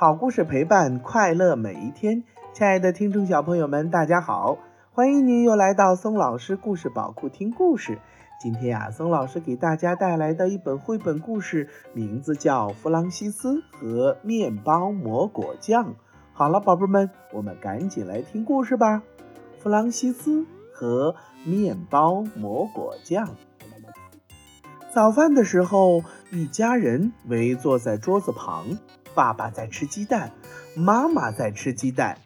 好故事陪伴快乐每一天。亲爱的听众小朋友们，大家好，欢迎您又来到松老师故事宝库听故事。今天呀，松老师给大家带来的一本绘本故事，名字叫《弗朗西斯和面包磨果酱》。好了，宝贝们，我们赶紧来听故事吧。弗朗西斯和面包磨果酱。早饭的时候，一家人围坐在桌子旁，爸爸在吃鸡蛋，妈妈在吃鸡蛋，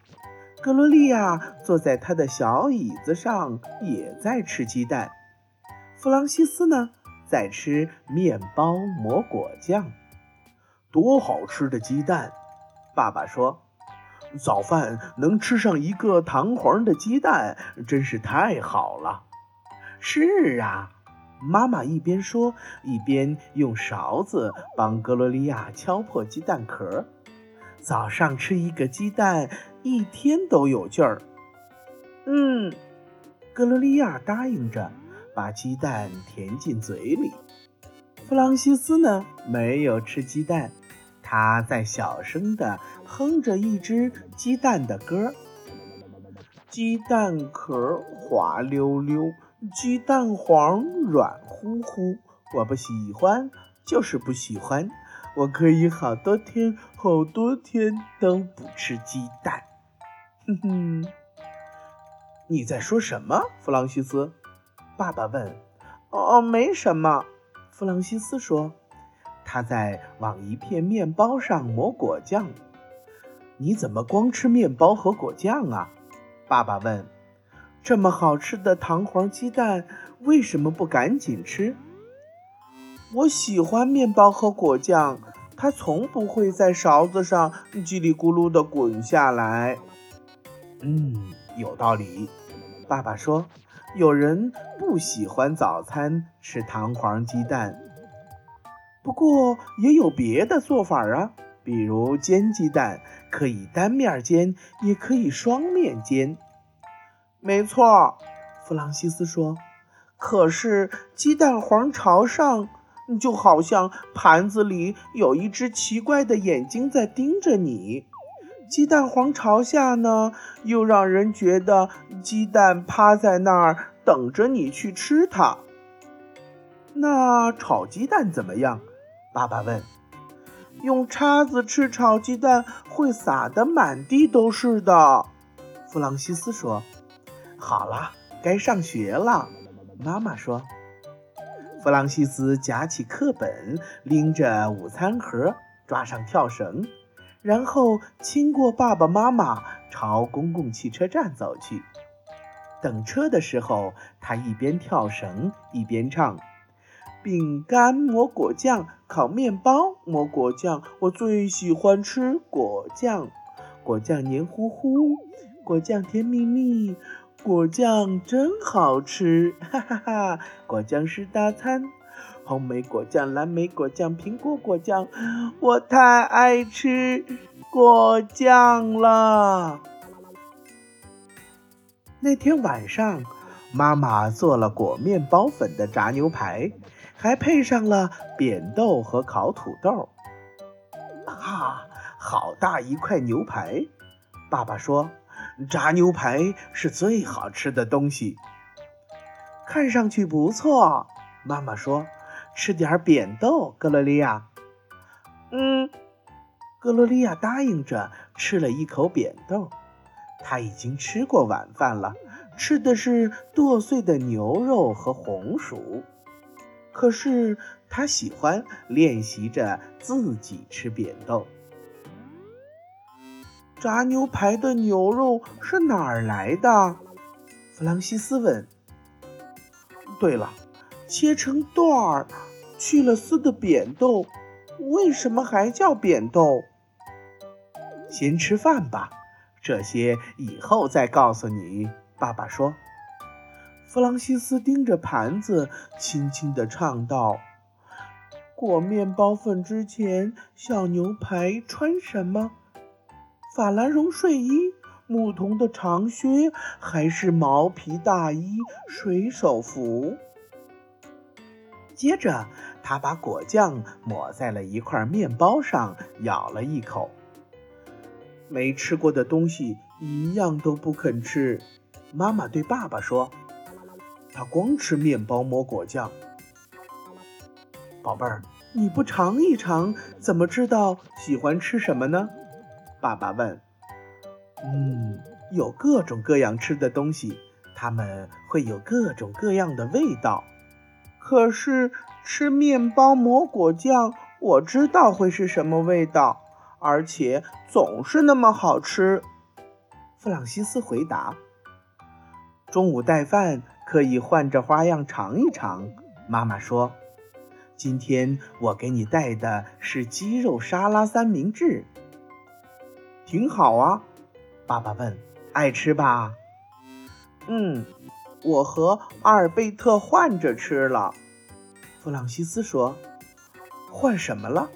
格罗利亚坐在他的小椅子上，也在吃鸡蛋。弗朗西斯呢，在吃面包磨果酱，多好吃的鸡蛋！爸爸说：“早饭能吃上一个弹簧的鸡蛋，真是太好了。”是啊，妈妈一边说，一边用勺子帮格罗利亚敲破鸡蛋壳。早上吃一个鸡蛋，一天都有劲儿。嗯，格罗利亚答应着。把鸡蛋填进嘴里，弗朗西斯呢没有吃鸡蛋，他在小声地哼着一只鸡蛋的歌。鸡蛋壳滑溜溜，鸡蛋黄软乎乎，我不喜欢，就是不喜欢。我可以好多天好多天都不吃鸡蛋。哼哼，你在说什么，弗朗西斯？爸爸问：“哦，没什么。”弗朗西斯说：“他在往一片面包上抹果酱。”“你怎么光吃面包和果酱啊？”爸爸问。“这么好吃的糖黄鸡蛋，为什么不赶紧吃？”“我喜欢面包和果酱，它从不会在勺子上叽里咕噜地滚下来。”“嗯，有道理。”爸爸说。有人不喜欢早餐吃糖黄鸡蛋，不过也有别的做法啊，比如煎鸡蛋，可以单面煎，也可以双面煎。没错，弗朗西斯说。可是鸡蛋黄朝上，就好像盘子里有一只奇怪的眼睛在盯着你。鸡蛋黄朝下呢，又让人觉得鸡蛋趴在那儿等着你去吃它。那炒鸡蛋怎么样？爸爸问。用叉子吃炒鸡蛋会撒得满地都是的。弗朗西斯说。好了，该上学了。妈妈说。弗朗西斯夹起课本，拎着午餐盒，抓上跳绳。然后亲过爸爸妈妈，朝公共汽车站走去。等车的时候，他一边跳绳一边唱：“饼干抹果酱，烤面包抹果酱，我最喜欢吃果酱。果酱黏糊糊，果酱甜蜜蜜，果酱真好吃！哈哈哈，果酱是大餐。”红莓果酱、蓝莓果酱、苹果果酱，我太爱吃果酱了。那天晚上，妈妈做了裹面包粉的炸牛排，还配上了扁豆和烤土豆。啊，好大一块牛排！爸爸说：“炸牛排是最好吃的东西。”看上去不错，妈妈说。吃点扁豆，格洛丽亚。嗯，格洛丽亚答应着吃了一口扁豆。他已经吃过晚饭了，吃的是剁碎的牛肉和红薯。可是他喜欢练习着自己吃扁豆。炸牛排的牛肉是哪儿来的？弗朗西斯问。对了。切成段儿，去了丝的扁豆，为什么还叫扁豆？先吃饭吧，这些以后再告诉你。爸爸说。弗朗西斯盯着盘子，轻轻地唱道：“裹面包粉之前，小牛排穿什么？法兰绒睡衣、牧童的长靴，还是毛皮大衣、水手服？”接着，他把果酱抹在了一块面包上，咬了一口。没吃过的东西一样都不肯吃。妈妈对爸爸说：“他光吃面包抹果酱。”宝贝儿，你不尝一尝，怎么知道喜欢吃什么呢？爸爸问。嗯，有各种各样吃的东西，它们会有各种各样的味道。可是吃面包抹果酱，我知道会是什么味道，而且总是那么好吃。弗朗西斯回答。中午带饭可以换着花样尝一尝。妈妈说。今天我给你带的是鸡肉沙拉三明治，挺好啊。爸爸问：“爱吃吧？”“嗯，我和阿尔贝特换着吃了。”弗朗西斯说。“换什么了？”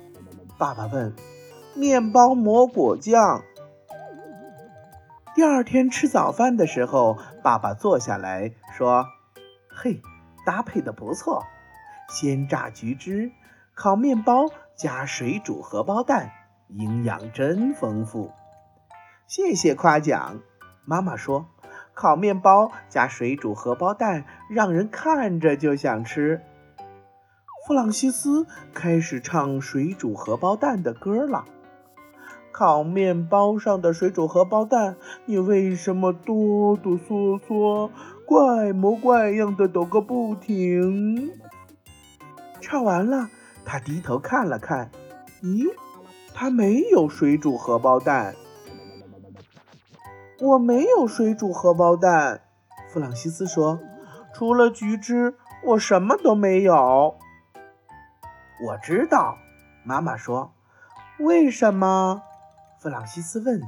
爸爸问。“面包抹果酱。”第二天吃早饭的时候，爸爸坐下来说：“嘿，搭配的不错。”鲜榨橘汁，烤面包加水煮荷包蛋，营养真丰富。谢谢夸奖，妈妈说，烤面包加水煮荷包蛋让人看着就想吃。弗朗西斯开始唱水煮荷包蛋的歌了。烤面包上的水煮荷包蛋，你为什么哆哆嗦嗦、怪模怪样的抖个不停？唱完了，他低头看了看，咦，他没有水煮荷包蛋。我没有水煮荷包蛋，弗朗西斯说，除了橘汁，我什么都没有。我知道，妈妈说。为什么？弗朗西斯问。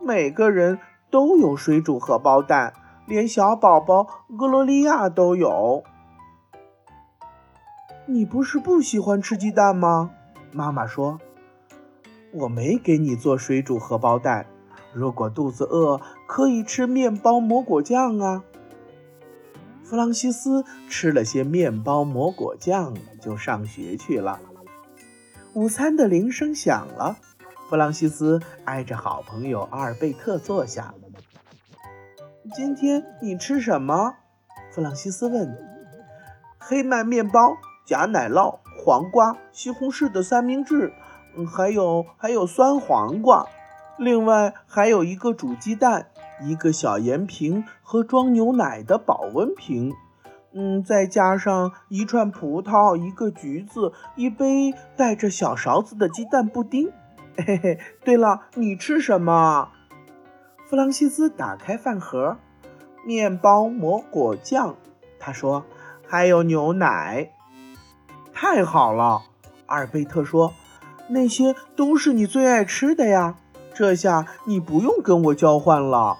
每个人都有水煮荷包蛋，连小宝宝格罗利亚都有。你不是不喜欢吃鸡蛋吗？妈妈说：“我没给你做水煮荷包蛋。如果肚子饿，可以吃面包抹果酱啊。”弗朗西斯吃了些面包抹果酱，就上学去了。午餐的铃声响了，弗朗西斯挨着好朋友阿尔贝特坐下。今天你吃什么？弗朗西斯问。黑麦面包。假奶酪、黄瓜、西红柿的三明治，嗯，还有还有酸黄瓜，另外还有一个煮鸡蛋，一个小盐瓶和装牛奶的保温瓶，嗯，再加上一串葡萄、一个橘子、一杯带着小勺子的鸡蛋布丁。嘿嘿，对了，你吃什么？弗朗西斯打开饭盒，面包抹果酱。他说，还有牛奶。太好了，阿尔贝特说：“那些都是你最爱吃的呀，这下你不用跟我交换了。”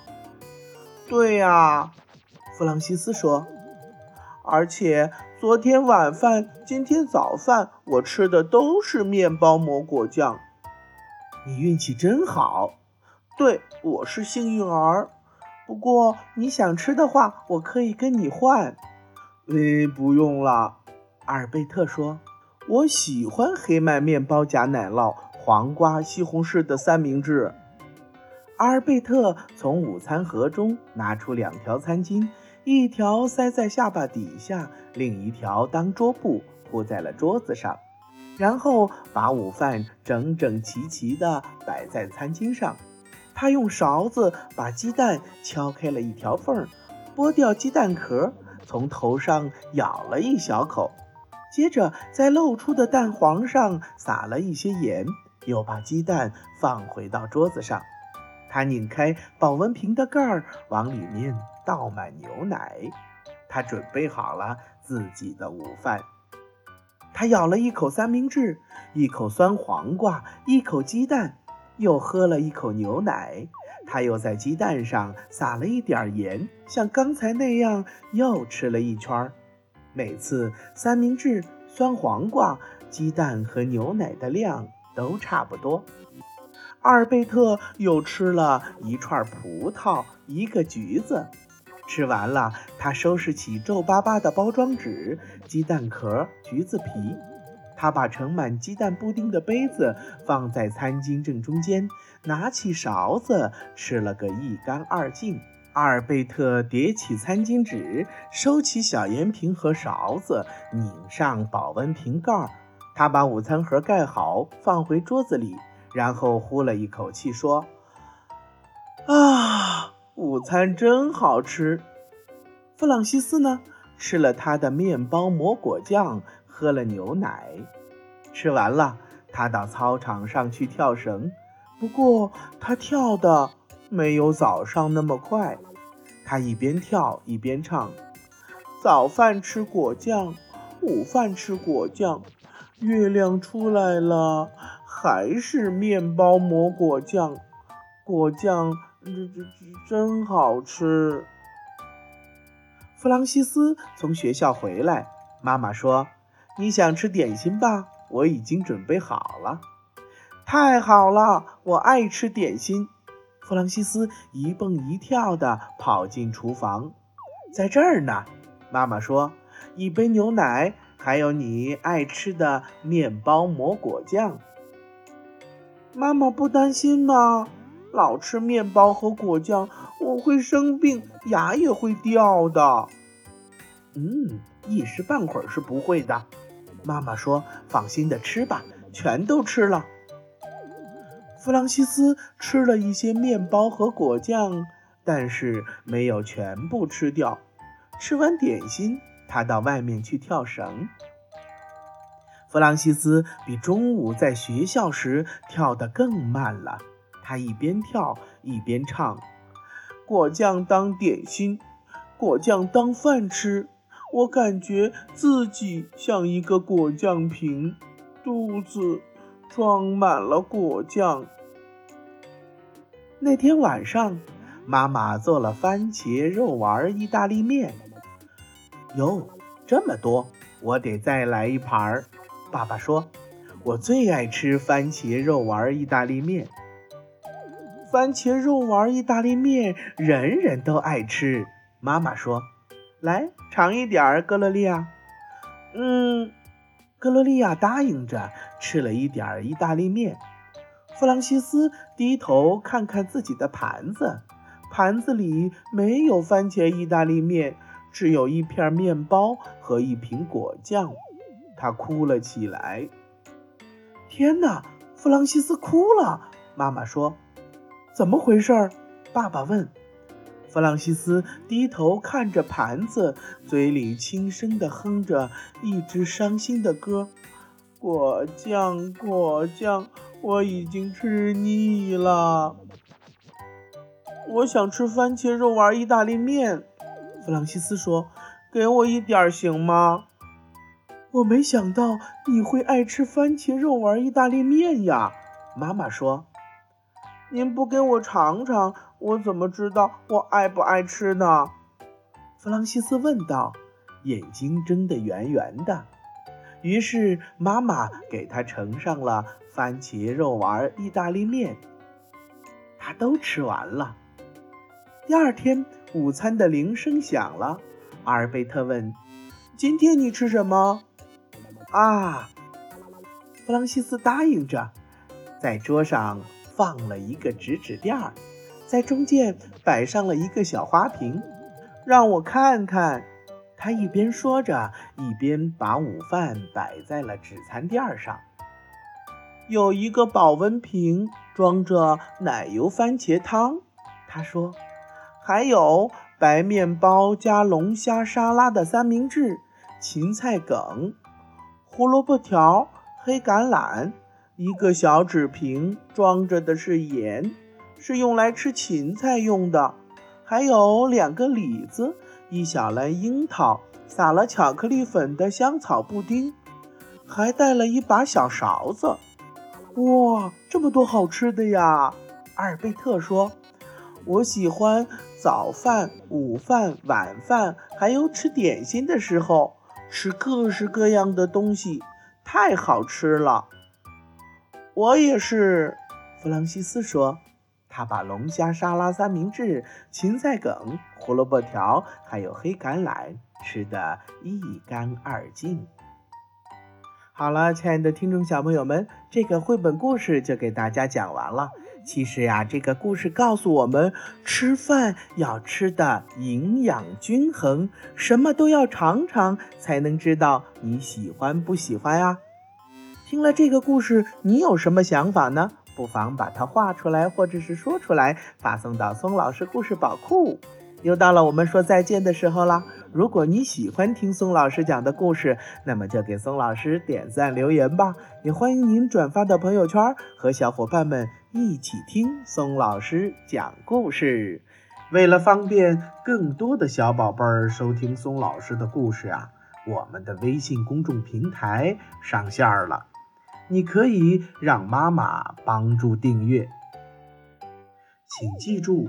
对呀，弗朗西斯说：“而且昨天晚饭、今天早饭我吃的都是面包抹果酱。”你运气真好。对，我是幸运儿。不过你想吃的话，我可以跟你换。嗯，不用了。阿尔贝特说：“我喜欢黑麦面包夹奶酪、黄瓜、西红柿的三明治。”阿尔贝特从午餐盒中拿出两条餐巾，一条塞在下巴底下，另一条当桌布铺在了桌子上，然后把午饭整整齐齐地摆在餐巾上。他用勺子把鸡蛋敲开了一条缝，剥掉鸡蛋壳，从头上咬了一小口。接着，在露出的蛋黄上撒了一些盐，又把鸡蛋放回到桌子上。他拧开保温瓶的盖儿，往里面倒满牛奶。他准备好了自己的午饭。他咬了一口三明治，一口酸黄瓜，一口鸡蛋，又喝了一口牛奶。他又在鸡蛋上撒了一点盐，像刚才那样又吃了一圈儿。每次三明治、酸黄瓜、鸡蛋和牛奶的量都差不多。阿尔贝特又吃了一串葡萄，一个橘子。吃完了，他收拾起皱巴巴的包装纸、鸡蛋壳、橘子皮。他把盛满鸡蛋布丁的杯子放在餐巾正中间，拿起勺子吃了个一干二净。阿尔贝特叠起餐巾纸，收起小盐瓶和勺子，拧上保温瓶盖。他把午餐盒盖好，放回桌子里，然后呼了一口气，说：“啊，午餐真好吃。”弗朗西斯呢，吃了他的面包抹果酱，喝了牛奶。吃完了，他到操场上去跳绳，不过他跳的没有早上那么快。他一边跳一边唱：“早饭吃果酱，午饭吃果酱，月亮出来了，还是面包抹果酱，果酱这这这真好吃。”弗朗西斯从学校回来，妈妈说：“你想吃点心吧？我已经准备好了。”太好了，我爱吃点心。弗朗西斯一蹦一跳地跑进厨房，在这儿呢。妈妈说：“一杯牛奶，还有你爱吃的面包抹果酱。”妈妈不担心吗？老吃面包和果酱，我会生病，牙也会掉的。嗯，一时半会儿是不会的。妈妈说：“放心的吃吧，全都吃了。”弗朗西斯吃了一些面包和果酱，但是没有全部吃掉。吃完点心，他到外面去跳绳。弗朗西斯比中午在学校时跳得更慢了。他一边跳一边唱：“果酱当点心，果酱当饭吃，我感觉自己像一个果酱瓶，肚子装满了果酱。”那天晚上，妈妈做了番茄肉丸意大利面。哟，这么多，我得再来一盘儿。爸爸说：“我最爱吃番茄肉丸意大利面。”番茄肉丸意大利面人人都爱吃。妈妈说：“来尝一点儿，格洛丽亚。”嗯，格洛丽亚答应着吃了一点儿意大利面。弗朗西斯低头看看自己的盘子，盘子里没有番茄意大利面，只有一片面包和一瓶果酱。他哭了起来。天哪！弗朗西斯哭了。妈妈说：“怎么回事？”爸爸问。弗朗西斯低头看着盘子，嘴里轻声地哼着一支伤心的歌。果酱，果酱，我已经吃腻了。我想吃番茄肉丸意大利面。弗朗西斯说：“给我一点儿行吗？”我没想到你会爱吃番茄肉丸意大利面呀。妈妈说：“您不给我尝尝，我怎么知道我爱不爱吃呢？”弗朗西斯问道，眼睛睁得圆圆的。于是妈妈给他盛上了番茄肉丸意大利面，他都吃完了。第二天午餐的铃声响了，阿尔贝特问：“今天你吃什么？”啊，弗朗西斯答应着，在桌上放了一个指指垫儿，在中间摆上了一个小花瓶，让我看看。他一边说着，一边把午饭摆在了纸餐垫上。有一个保温瓶，装着奶油番茄汤。他说：“还有白面包加龙虾沙拉的三明治，芹菜梗、胡萝卜条、黑橄榄。一个小纸瓶，装着的是盐，是用来吃芹菜用的。还有两个李子。”一小篮樱桃，撒了巧克力粉的香草布丁，还带了一把小勺子。哇，这么多好吃的呀！阿尔贝特说：“我喜欢早饭、午饭、晚饭，还有吃点心的时候，吃各式各样的东西，太好吃了。”我也是，弗朗西斯说。他把龙虾沙拉三明治、芹菜梗、胡萝卜条还有黑橄榄吃得一干二净。好了，亲爱的听众小朋友们，这个绘本故事就给大家讲完了。其实呀，这个故事告诉我们，吃饭要吃的营养均衡，什么都要尝尝，才能知道你喜欢不喜欢呀。听了这个故事，你有什么想法呢？不妨把它画出来，或者是说出来，发送到松老师故事宝库。又到了我们说再见的时候了。如果你喜欢听松老师讲的故事，那么就给松老师点赞留言吧。也欢迎您转发到朋友圈，和小伙伴们一起听松老师讲故事。为了方便更多的小宝贝儿收听松老师的故事啊，我们的微信公众平台上线了，你可以让妈妈帮助订阅。请记住。